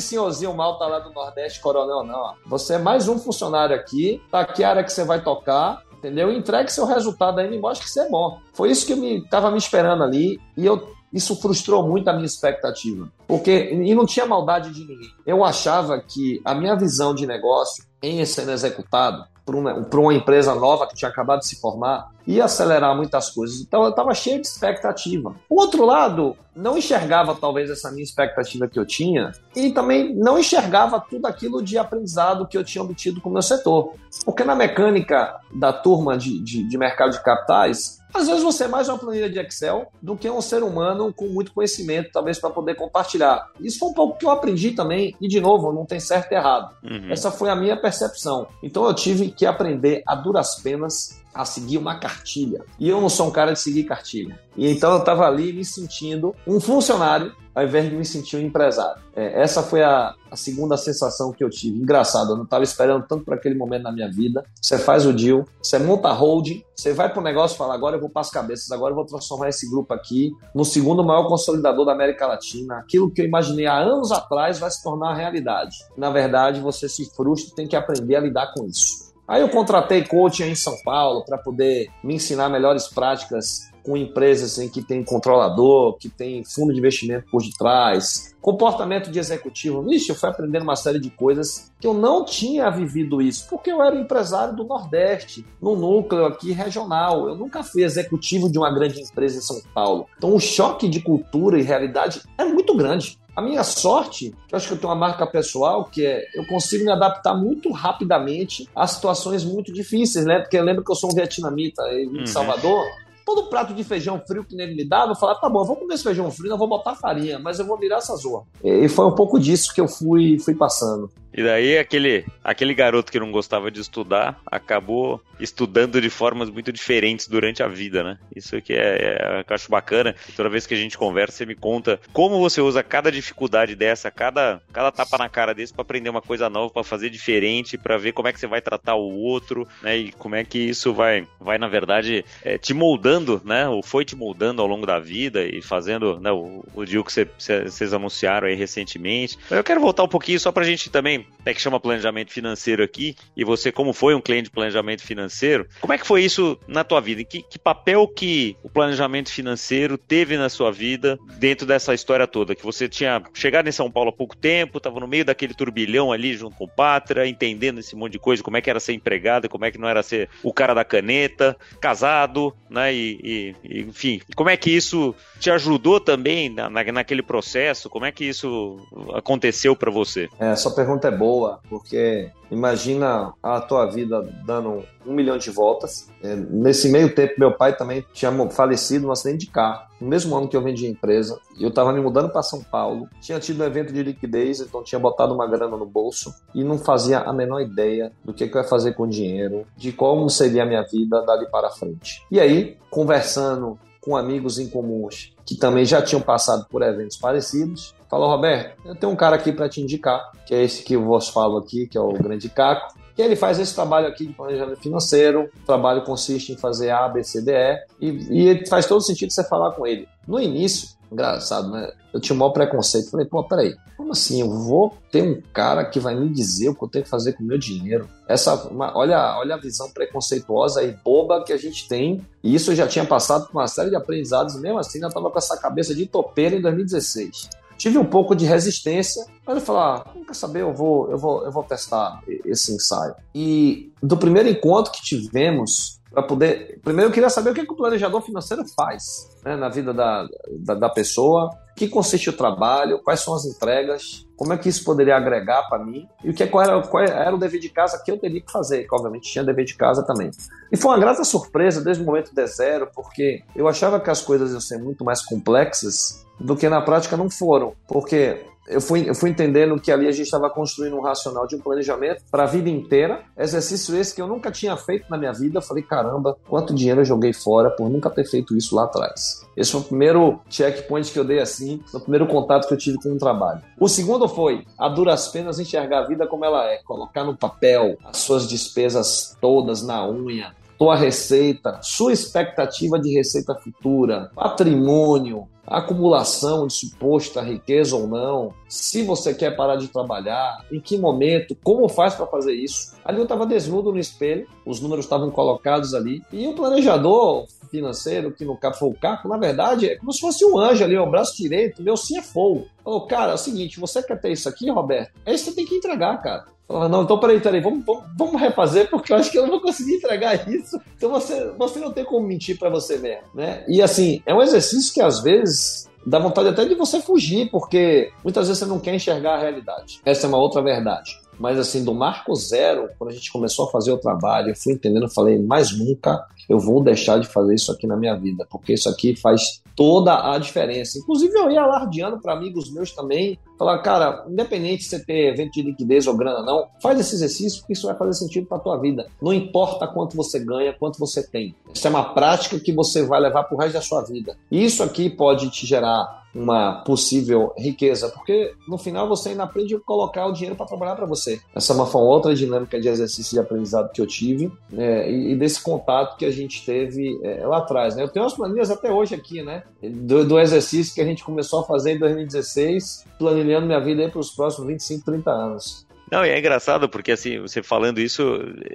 senhorzinho mal tá lá do Nordeste, coronel, não. Você é mais um funcionário aqui. Tá aqui a área que você vai tocar entendeu? Entregue seu resultado aí, mostre que isso é bom. Foi isso que eu me, me esperando ali e eu isso frustrou muito a minha expectativa, porque e não tinha maldade de ninguém. Eu achava que a minha visão de negócio em sendo executado para uma, uma empresa nova que tinha acabado de se formar, ia acelerar muitas coisas. Então eu estava cheio de expectativa. O outro lado, não enxergava talvez essa minha expectativa que eu tinha e também não enxergava tudo aquilo de aprendizado que eu tinha obtido com o meu setor. Porque na mecânica da turma de, de, de mercado de capitais, às vezes você é mais uma planilha de Excel do que um ser humano com muito conhecimento, talvez para poder compartilhar. Isso foi um pouco que eu aprendi também, e de novo, não tem certo e errado. Uhum. Essa foi a minha percepção. Então eu tive que aprender a duras penas a seguir uma cartilha. E eu não sou um cara de seguir cartilha. E então eu estava ali me sentindo um funcionário ao invés de me sentir um empresário. É, essa foi a, a, segunda sensação que eu tive. Engraçado, eu não estava esperando tanto para aquele momento na minha vida. Você faz o deal, você monta a holding, você vai para o negócio e fala: agora eu vou para as cabeças, agora eu vou transformar esse grupo aqui no segundo maior consolidador da América Latina. Aquilo que eu imaginei há anos atrás vai se tornar realidade. Na verdade, você se frustra e tem que aprender a lidar com isso. Aí eu contratei coaching em São Paulo para poder me ensinar melhores práticas com empresas em que tem controlador, que tem fundo de investimento por detrás, comportamento de executivo. Vixe, eu fui aprendendo uma série de coisas que eu não tinha vivido isso, porque eu era empresário do Nordeste, no núcleo aqui regional. Eu nunca fui executivo de uma grande empresa em São Paulo. Então o choque de cultura e realidade é muito grande. A minha sorte, eu acho que eu tenho uma marca pessoal, que é eu consigo me adaptar muito rapidamente a situações muito difíceis, né? Porque eu lembro que eu sou um vietnamita em uhum. Salvador, todo prato de feijão frio que ele me dava, eu falava, tá bom, vou comer esse feijão frio, não vou botar farinha, mas eu vou virar essa zorra. E foi um pouco disso que eu fui, fui passando. E daí aquele, aquele garoto que não gostava de estudar acabou estudando de formas muito diferentes durante a vida, né? Isso que é, é que eu acho bacana. Toda vez que a gente conversa, você me conta como você usa cada dificuldade dessa, cada, cada tapa na cara desse para aprender uma coisa nova, para fazer diferente, para ver como é que você vai tratar o outro, né? E como é que isso vai, vai na verdade, é, te moldando, né? Ou foi te moldando ao longo da vida e fazendo né, o, o deal que vocês anunciaram aí recentemente. Eu quero voltar um pouquinho só pra gente também é que chama planejamento financeiro aqui, e você, como foi um cliente de planejamento financeiro, como é que foi isso na tua vida? Que, que papel que o planejamento financeiro teve na sua vida dentro dessa história toda? Que você tinha chegado em São Paulo há pouco tempo, estava no meio daquele turbilhão ali junto com o Pátria, entendendo esse monte de coisa, como é que era ser empregado, como é que não era ser o cara da caneta, casado, né? E, e, enfim, como é que isso te ajudou também na, naquele processo? Como é que isso aconteceu para você? É, essa pergunta é boa, porque imagina a tua vida dando um milhão de voltas. É, nesse meio tempo, meu pai também tinha falecido num acidente de carro. No mesmo ano que eu vendi a empresa, eu estava me mudando para São Paulo, tinha tido um evento de liquidez, então tinha botado uma grana no bolso e não fazia a menor ideia do que, que eu ia fazer com o dinheiro, de como seria a minha vida dali para frente. E aí, conversando com amigos em comuns que também já tinham passado por eventos parecidos. Falou, Roberto, eu tenho um cara aqui para te indicar, que é esse que eu vos falo aqui, que é o Grande Caco, que ele faz esse trabalho aqui de planejamento financeiro. O trabalho consiste em fazer A, B, C, D, E, e faz todo sentido você falar com ele. No início, engraçado, né? Eu tinha o maior preconceito. Falei, pô, peraí, como assim? Eu vou ter um cara que vai me dizer o que eu tenho que fazer com o meu dinheiro? Essa, uma, olha, olha a visão preconceituosa e boba que a gente tem. E isso eu já tinha passado por uma série de aprendizados, mesmo assim, eu estava com essa cabeça de topeira em 2016. Tive um pouco de resistência, mas eu falei, ah, quer saber, eu vou, eu vou, eu vou testar esse ensaio. E do primeiro encontro que tivemos, para poder. Primeiro eu queria saber o que, que o planejador financeiro faz né, na vida da, da, da pessoa, que consiste o trabalho, quais são as entregas, como é que isso poderia agregar para mim e o que qual era, qual era o dever de casa que eu teria que fazer, que obviamente tinha dever de casa também. E foi uma grata surpresa desde o momento de zero, porque eu achava que as coisas iam ser muito mais complexas do que na prática não foram, porque eu fui, eu fui entendendo que ali a gente estava construindo um racional de um planejamento para a vida inteira. Exercício esse que eu nunca tinha feito na minha vida. Falei, caramba, quanto dinheiro eu joguei fora por nunca ter feito isso lá atrás. Esse foi o primeiro checkpoint que eu dei assim, o primeiro contato que eu tive com o trabalho. O segundo foi, a duras penas, enxergar a vida como ela é, colocar no papel as suas despesas todas na unha, tua receita, sua expectativa de receita futura, patrimônio, acumulação de suposta riqueza ou não, se você quer parar de trabalhar, em que momento, como faz para fazer isso. Ali eu estava desnudo no espelho, os números estavam colocados ali, e o planejador financeiro, que no caso foi o Caco, na verdade é como se fosse um anjo ali, o braço direito, meu CFO. Falou, cara, é o seguinte, você quer ter isso aqui, Roberto? É isso que você tem que entregar, cara. Falava, não, então peraí, peraí, vamos, vamos, vamos, refazer, porque eu acho que eu não vou conseguir entregar isso. Então você, você não tem como mentir para você mesmo, né? E assim, é um exercício que às vezes dá vontade até de você fugir, porque muitas vezes você não quer enxergar a realidade. Essa é uma outra verdade. Mas assim, do marco zero, quando a gente começou a fazer o trabalho, eu fui entendendo, falei, mais nunca eu vou deixar de fazer isso aqui na minha vida, porque isso aqui faz toda a diferença. Inclusive, eu ia alardeando para amigos meus também, falar, cara, independente de você ter evento de liquidez ou grana não, faz esse exercício porque isso vai fazer sentido para tua vida. Não importa quanto você ganha, quanto você tem. Isso é uma prática que você vai levar para o resto da sua vida. Isso aqui pode te gerar uma possível riqueza, porque no final você ainda aprende a colocar o dinheiro para trabalhar para você. Essa é uma, outra dinâmica de exercício de aprendizado que eu tive é, e, e, desse contato que a gente teve é, lá atrás. Né? Eu tenho umas planilhas até hoje aqui, né? Do, do, exercício que a gente começou a fazer em 2016, planilhando minha vida para os próximos 25, 30 anos. Não, e é engraçado porque, assim, você falando isso,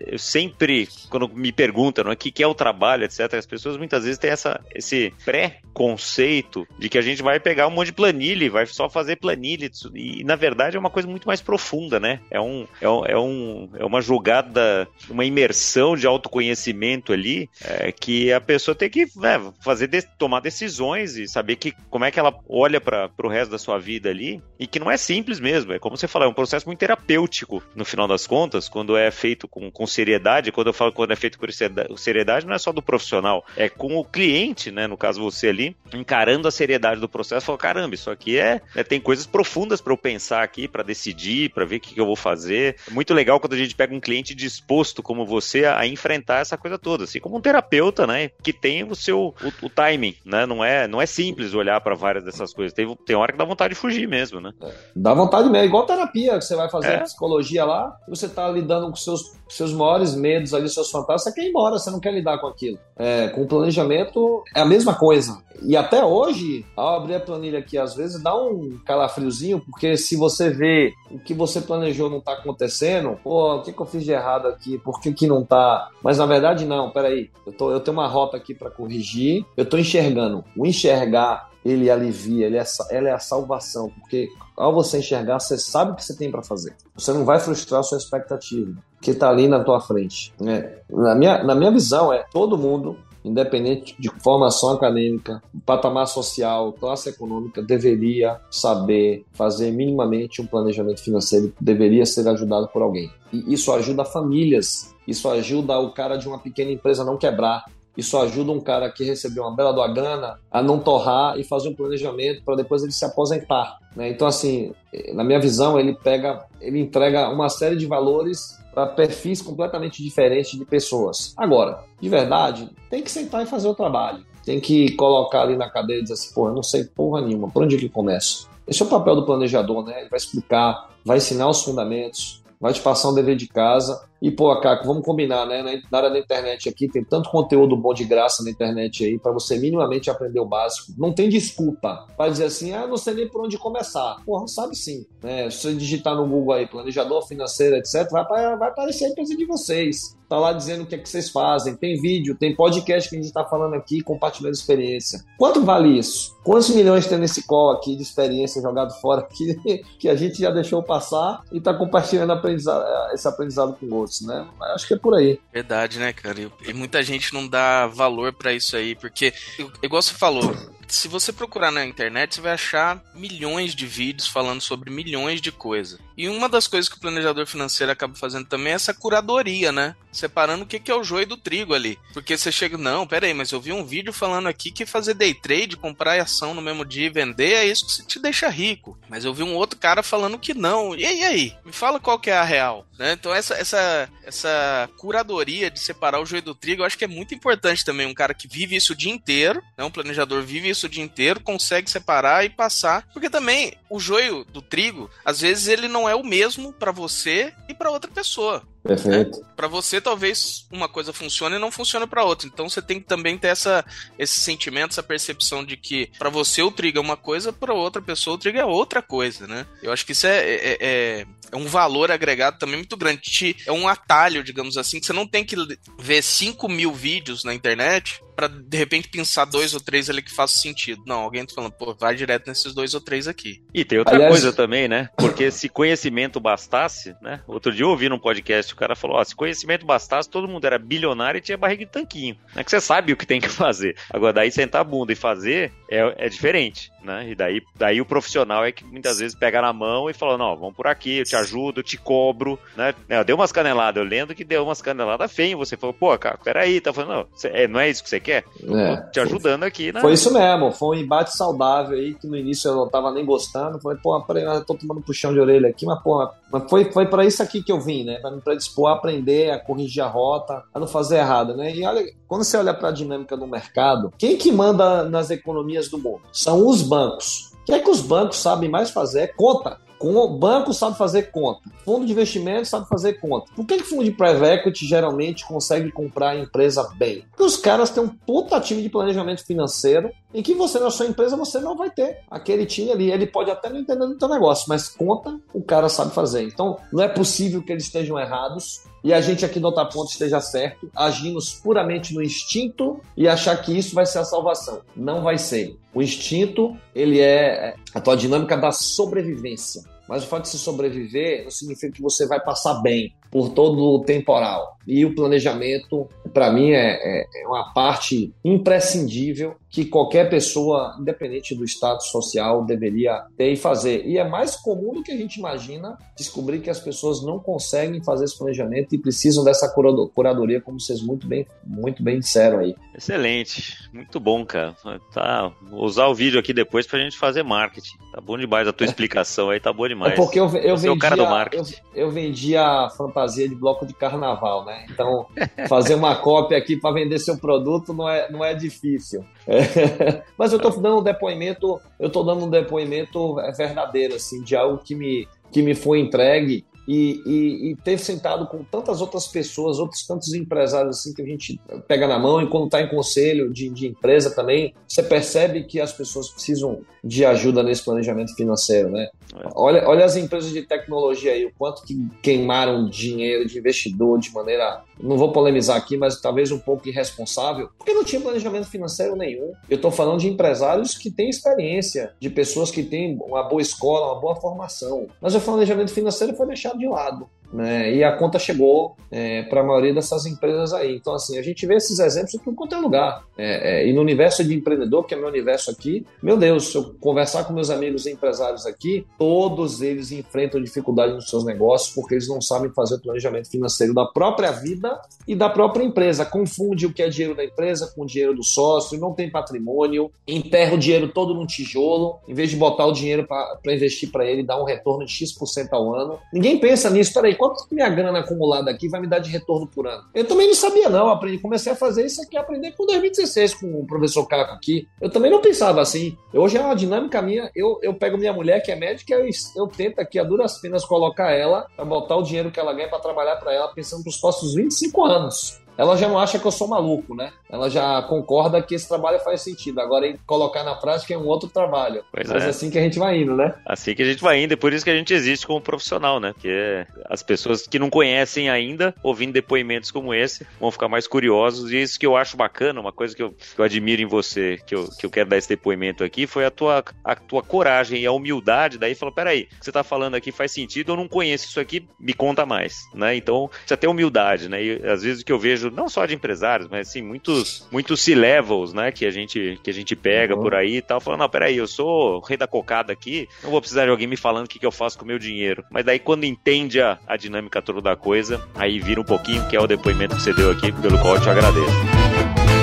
eu sempre, quando me perguntam o que, é o trabalho, etc., as pessoas muitas vezes têm essa, esse pré-conceito de que a gente vai pegar um monte de planilha e vai só fazer planilha. E, na verdade, é uma coisa muito mais profunda, né? É, um, é, um, é, um, é uma jogada, uma imersão de autoconhecimento ali é, que a pessoa tem que né, fazer, de, tomar decisões e saber que, como é que ela olha para o resto da sua vida ali e que não é simples mesmo. É como você falou, é um processo muito terapêutico terapêutico, no final das contas, quando é feito com, com seriedade. Quando eu falo quando é feito com seriedade, não é só do profissional, é com o cliente, né? No caso, você ali, encarando a seriedade do processo, falou: caramba, isso aqui é. é tem coisas profundas para eu pensar aqui, para decidir, para ver o que, que, eu vou fazer. É muito legal quando a gente pega um cliente disposto, como você, a, a enfrentar essa coisa toda. Assim como um terapeuta, né? Que tem o seu o, o timing, né? Não é, não é simples olhar para várias dessas coisas. Tem, tem hora que dá vontade de fugir mesmo, né? Dá vontade mesmo, igual terapia que você vai fazer. É psicologia lá, você está lidando com seus, seus maiores medos ali, seus fantasmas, você quer ir embora, você não quer lidar com aquilo. É, com o planejamento é a mesma coisa. E até hoje, ao abrir a planilha aqui, às vezes dá um calafriozinho, porque se você vê o que você planejou não está acontecendo, pô, o que, que eu fiz de errado aqui? Por que, que não está? Mas na verdade, não, peraí, eu, tô, eu tenho uma rota aqui para corrigir, eu estou enxergando. O enxergar ele alivia, ele é, ela é a salvação, porque ao você enxergar, você sabe o que você tem para fazer. Você não vai frustrar a sua expectativa, que está ali na tua frente. Né? Na, minha, na minha visão, é todo mundo, independente de formação acadêmica, patamar social, classe econômica, deveria saber fazer minimamente um planejamento financeiro, deveria ser ajudado por alguém. E isso ajuda famílias, isso ajuda o cara de uma pequena empresa não quebrar, isso ajuda um cara que recebeu uma bela do grana a não torrar e fazer um planejamento para depois ele se aposentar. Né? Então, assim, na minha visão, ele pega, ele entrega uma série de valores para perfis completamente diferentes de pessoas. Agora, de verdade, tem que sentar e fazer o trabalho. Tem que colocar ali na cadeira e dizer assim, pô, eu não sei porra nenhuma, por onde é que começo? Esse é o papel do planejador, né? Ele vai explicar, vai ensinar os fundamentos, vai te passar um dever de casa e, pô, Caco, vamos combinar, né? Na área da internet aqui, tem tanto conteúdo bom de graça na internet aí, para você minimamente aprender o básico. Não tem desculpa para dizer assim, ah, não sei nem por onde começar. Porra, sabe sim. Né? Se você digitar no Google aí, planejador financeiro, etc., vai, vai aparecer a empresa de vocês. Tá lá dizendo o que é que vocês fazem. Tem vídeo, tem podcast que a gente está falando aqui, compartilhando experiência. Quanto vale isso? Quantos milhões tem nesse call aqui de experiência jogado fora aqui, que a gente já deixou passar e está compartilhando aprendizado, esse aprendizado com outros? Outros, né? Acho que é por aí. Verdade, né, cara? E muita gente não dá valor para isso aí, porque, igual você falou, se você procurar na internet, você vai achar milhões de vídeos falando sobre milhões de coisas. E uma das coisas que o planejador financeiro acaba fazendo também é essa curadoria, né? Separando o que é o joio do trigo ali. Porque você chega, não, peraí, mas eu vi um vídeo falando aqui que fazer day trade, comprar ação no mesmo dia e vender, é isso que te deixa rico. Mas eu vi um outro cara falando que não. E aí? Me fala qual que é a real. Né? Então essa, essa, essa curadoria de separar o joio do trigo, eu acho que é muito importante também. Um cara que vive isso o dia inteiro, né? um planejador vive isso o dia inteiro, consegue separar e passar. Porque também o joio do trigo, às vezes ele não é o mesmo para você e para outra pessoa. Perfeito. Né? Para você, talvez uma coisa funcione e não funcione para outra. Então você tem que também ter essa, esse sentimento, essa percepção de que para você o trigo é uma coisa, para outra pessoa o trigo é outra coisa, né? Eu acho que isso é, é, é, é um valor agregado também muito grande. É um atalho, digamos assim, que você não tem que ver 5 mil vídeos na internet para de repente pensar dois ou três ali que façam sentido. Não, alguém tá falando, pô, vai direto nesses dois ou três aqui. E tem outra Aliás... coisa também, né? Porque se conhecimento bastasse, né? Outro dia eu ouvi num podcast o cara falou: ó, se conhecimento bastasse, todo mundo era bilionário e tinha barriga de tanquinho. Não é que você sabe o que tem que fazer. Agora, daí sentar a bunda e fazer é, é diferente, né? E daí, daí o profissional é que muitas vezes pega na mão e fala: não, vamos por aqui, eu te ajudo, eu te cobro, né? É, deu umas caneladas, eu lendo que deu umas caneladas feias. Você falou: pô, cara, peraí, tá falando, não, cê, é, não é isso que você quer? É, te ajudando aqui, né? Foi isso mesmo, foi um embate saudável aí que no início eu não tava nem gostando. Falei, pô, peraí, eu tô tomando puxão de orelha aqui, mas, pô, mas foi, foi para isso aqui que eu vim, né? Para me predispor a aprender, a corrigir a rota, a não fazer errado, né? E olha, quando você olha para a dinâmica do mercado, quem que manda nas economias do mundo? São os bancos. O que é que os bancos sabem mais fazer? É conta. O banco sabe fazer conta. Fundo de investimento sabe fazer conta. Por que, que fundo de private equity geralmente consegue comprar a empresa bem? Porque os caras têm um puta time de planejamento financeiro em que você na sua empresa você não vai ter aquele time ali. Ele pode até não entender do teu negócio, mas conta o cara sabe fazer. Então não é possível que eles estejam errados e a gente aqui no outra ponta esteja certo, agimos puramente no instinto e achar que isso vai ser a salvação. Não vai ser. O instinto, ele é a tua dinâmica da sobrevivência. Mas o fato de se sobreviver não significa que você vai passar bem por todo o temporal. E o planejamento, para mim, é, é, é, uma parte imprescindível que qualquer pessoa, independente do status social, deveria ter e fazer. E é mais comum do que a gente imagina descobrir que as pessoas não conseguem fazer esse planejamento e precisam dessa curadoria, como vocês muito bem, muito bem disseram aí. Excelente, muito bom, cara. Tá, vou usar o vídeo aqui depois para a gente fazer marketing. Tá bom demais a tua explicação aí, tá bom demais. É porque eu, eu vendi o cara do marketing. Eu, eu vendi a fantasia de bloco de carnaval, né? Então, fazer uma cópia aqui para vender seu produto não é, não é difícil. É. Mas eu estou dando um depoimento, eu estou dando um depoimento verdadeiro, assim, de algo que me, que me foi entregue e, e, e, ter sentado com tantas outras pessoas, outros tantos empresários assim que a gente pega na mão e quando está em conselho de, de, empresa também, você percebe que as pessoas precisam de ajuda nesse planejamento financeiro, né? É. Olha, olha as empresas de tecnologia aí, o quanto que queimaram dinheiro de investidor de maneira, não vou polemizar aqui, mas talvez um pouco irresponsável, porque não tinha planejamento financeiro nenhum. Eu estou falando de empresários que têm experiência, de pessoas que têm uma boa escola, uma boa formação, mas o planejamento financeiro foi deixado de lado. Né? E a conta chegou é, para a maioria dessas empresas aí. Então, assim, a gente vê esses exemplos em tudo quanto é lugar. É, é, e no universo de empreendedor, que é meu universo aqui, meu Deus, se eu conversar com meus amigos empresários aqui, todos eles enfrentam dificuldade nos seus negócios porque eles não sabem fazer o planejamento financeiro da própria vida e da própria empresa. Confunde o que é dinheiro da empresa com o dinheiro do sócio, não tem patrimônio, enterra o dinheiro todo num tijolo, em vez de botar o dinheiro para investir para ele, dar um retorno de X% ao ano. Ninguém pensa nisso. Peraí, quanto minha grana acumulada aqui vai me dar de retorno por ano? Eu também não sabia, não. aprendi, comecei a fazer isso aqui, aprender com 2016 com o professor Caco aqui. Eu também não pensava assim. Hoje é uma dinâmica minha. Eu, eu pego minha mulher, que é médica, eu, eu tento aqui a duras penas colocar ela para botar o dinheiro que ela ganha para trabalhar para ela, pensando nos próximos 25 anos ela já não acha que eu sou maluco, né? Ela já concorda que esse trabalho faz sentido. Agora, colocar na prática é um outro trabalho. Pois Mas é. assim que a gente vai indo, né? Assim que a gente vai indo, e por isso que a gente existe como profissional, né? Porque as pessoas que não conhecem ainda, ouvindo depoimentos como esse, vão ficar mais curiosos. E isso que eu acho bacana, uma coisa que eu, que eu admiro em você, que eu, que eu quero dar esse depoimento aqui, foi a tua, a tua coragem e a humildade. Daí falou: peraí, o que você tá falando aqui faz sentido, eu não conheço isso aqui, me conta mais, né? Então, precisa ter humildade, né? E às vezes o que eu vejo não só de empresários, mas assim, muitos, muitos C-levels, né, que a gente, que a gente pega uhum. por aí e tal, falando, não, peraí, eu sou o rei da cocada aqui, não vou precisar de alguém me falando o que, que eu faço com o meu dinheiro. Mas daí quando entende a, a dinâmica toda da coisa, aí vira um pouquinho, que é o depoimento que você deu aqui, pelo qual eu te agradeço.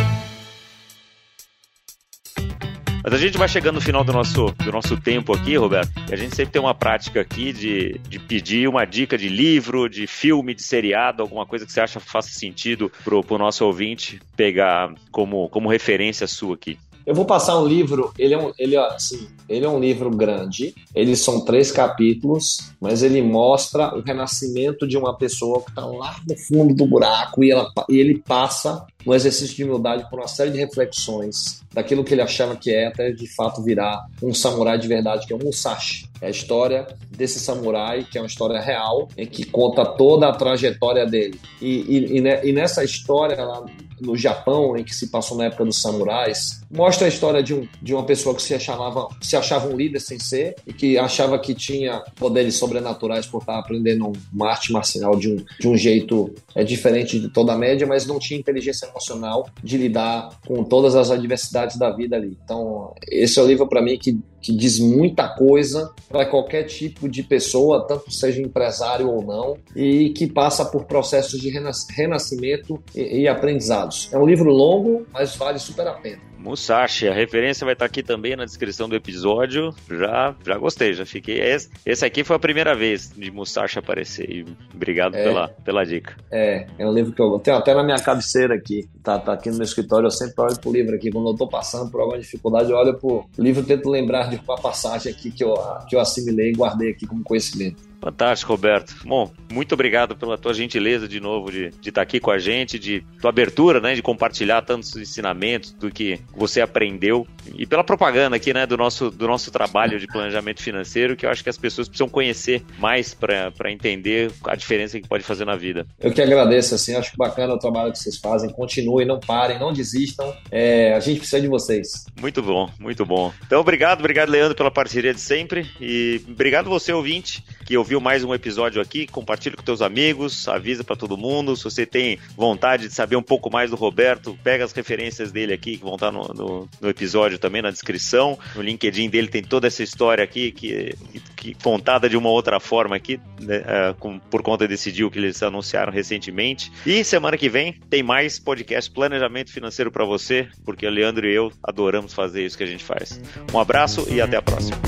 Mas a gente vai chegando no final do nosso, do nosso tempo aqui, Roberto, a gente sempre tem uma prática aqui de, de pedir uma dica de livro, de filme, de seriado, alguma coisa que você acha faça sentido pro, pro nosso ouvinte pegar como, como referência sua aqui. Eu vou passar um livro, ele é um, ele, assim, ele é um livro grande, eles são três capítulos, mas ele mostra o renascimento de uma pessoa que está lá no fundo do buraco e, ela, e ele passa no exercício de humildade por uma série de reflexões daquilo que ele achava que é até de fato virar um samurai de verdade, que é o Musashi. É a história desse samurai, que é uma história real, em que conta toda a trajetória dele. E, e, e nessa história, ela, no Japão, em que se passou na época dos samurais. Mostra a história de, um, de uma pessoa que se achava, se achava um líder sem ser e que achava que tinha poderes sobrenaturais por estar aprendendo uma arte marcial de um, de um jeito é, diferente de toda a média, mas não tinha inteligência emocional de lidar com todas as adversidades da vida ali. Então, esse é o livro para mim que que diz muita coisa para qualquer tipo de pessoa, tanto seja empresário ou não, e que passa por processos de renascimento e, e aprendizados. É um livro longo, mas vale super a pena. Musashi, a referência vai estar aqui também na descrição do episódio. Já, já gostei, já fiquei. Esse, esse aqui foi a primeira vez de Musashi aparecer. E obrigado é, pela, pela dica. É, é um livro que eu tenho até na minha cabeceira aqui. Tá, tá aqui no meu escritório, eu sempre olho pro livro aqui. Quando eu tô passando por alguma dificuldade, eu olho pro livro e tento lembrar de uma passagem aqui que eu, que eu assimilei e guardei aqui como conhecimento. Fantástico, Roberto. Bom, muito obrigado pela tua gentileza de novo de, de estar aqui com a gente, de tua abertura, né, de compartilhar tantos ensinamentos do que você aprendeu e pela propaganda aqui, né, do nosso, do nosso trabalho de planejamento financeiro, que eu acho que as pessoas precisam conhecer mais para entender a diferença que pode fazer na vida. Eu que agradeço, assim, acho bacana o trabalho que vocês fazem. Continuem, não parem, não desistam. É, a gente precisa de vocês. Muito bom, muito bom. Então, obrigado, obrigado, Leandro, pela parceria de sempre e obrigado você, ouvinte, que ouviu mais um episódio aqui. Compartilha com teus amigos, avisa para todo mundo. Se você tem vontade de saber um pouco mais do Roberto, pega as referências dele aqui que vão estar no, no, no episódio também na descrição. No LinkedIn dele tem toda essa história aqui que, que contada de uma outra forma aqui, né, uh, com, por conta desse deal que eles anunciaram recentemente. E semana que vem tem mais podcast Planejamento Financeiro para você, porque o Leandro e eu adoramos fazer isso que a gente faz. Um abraço e até a próxima.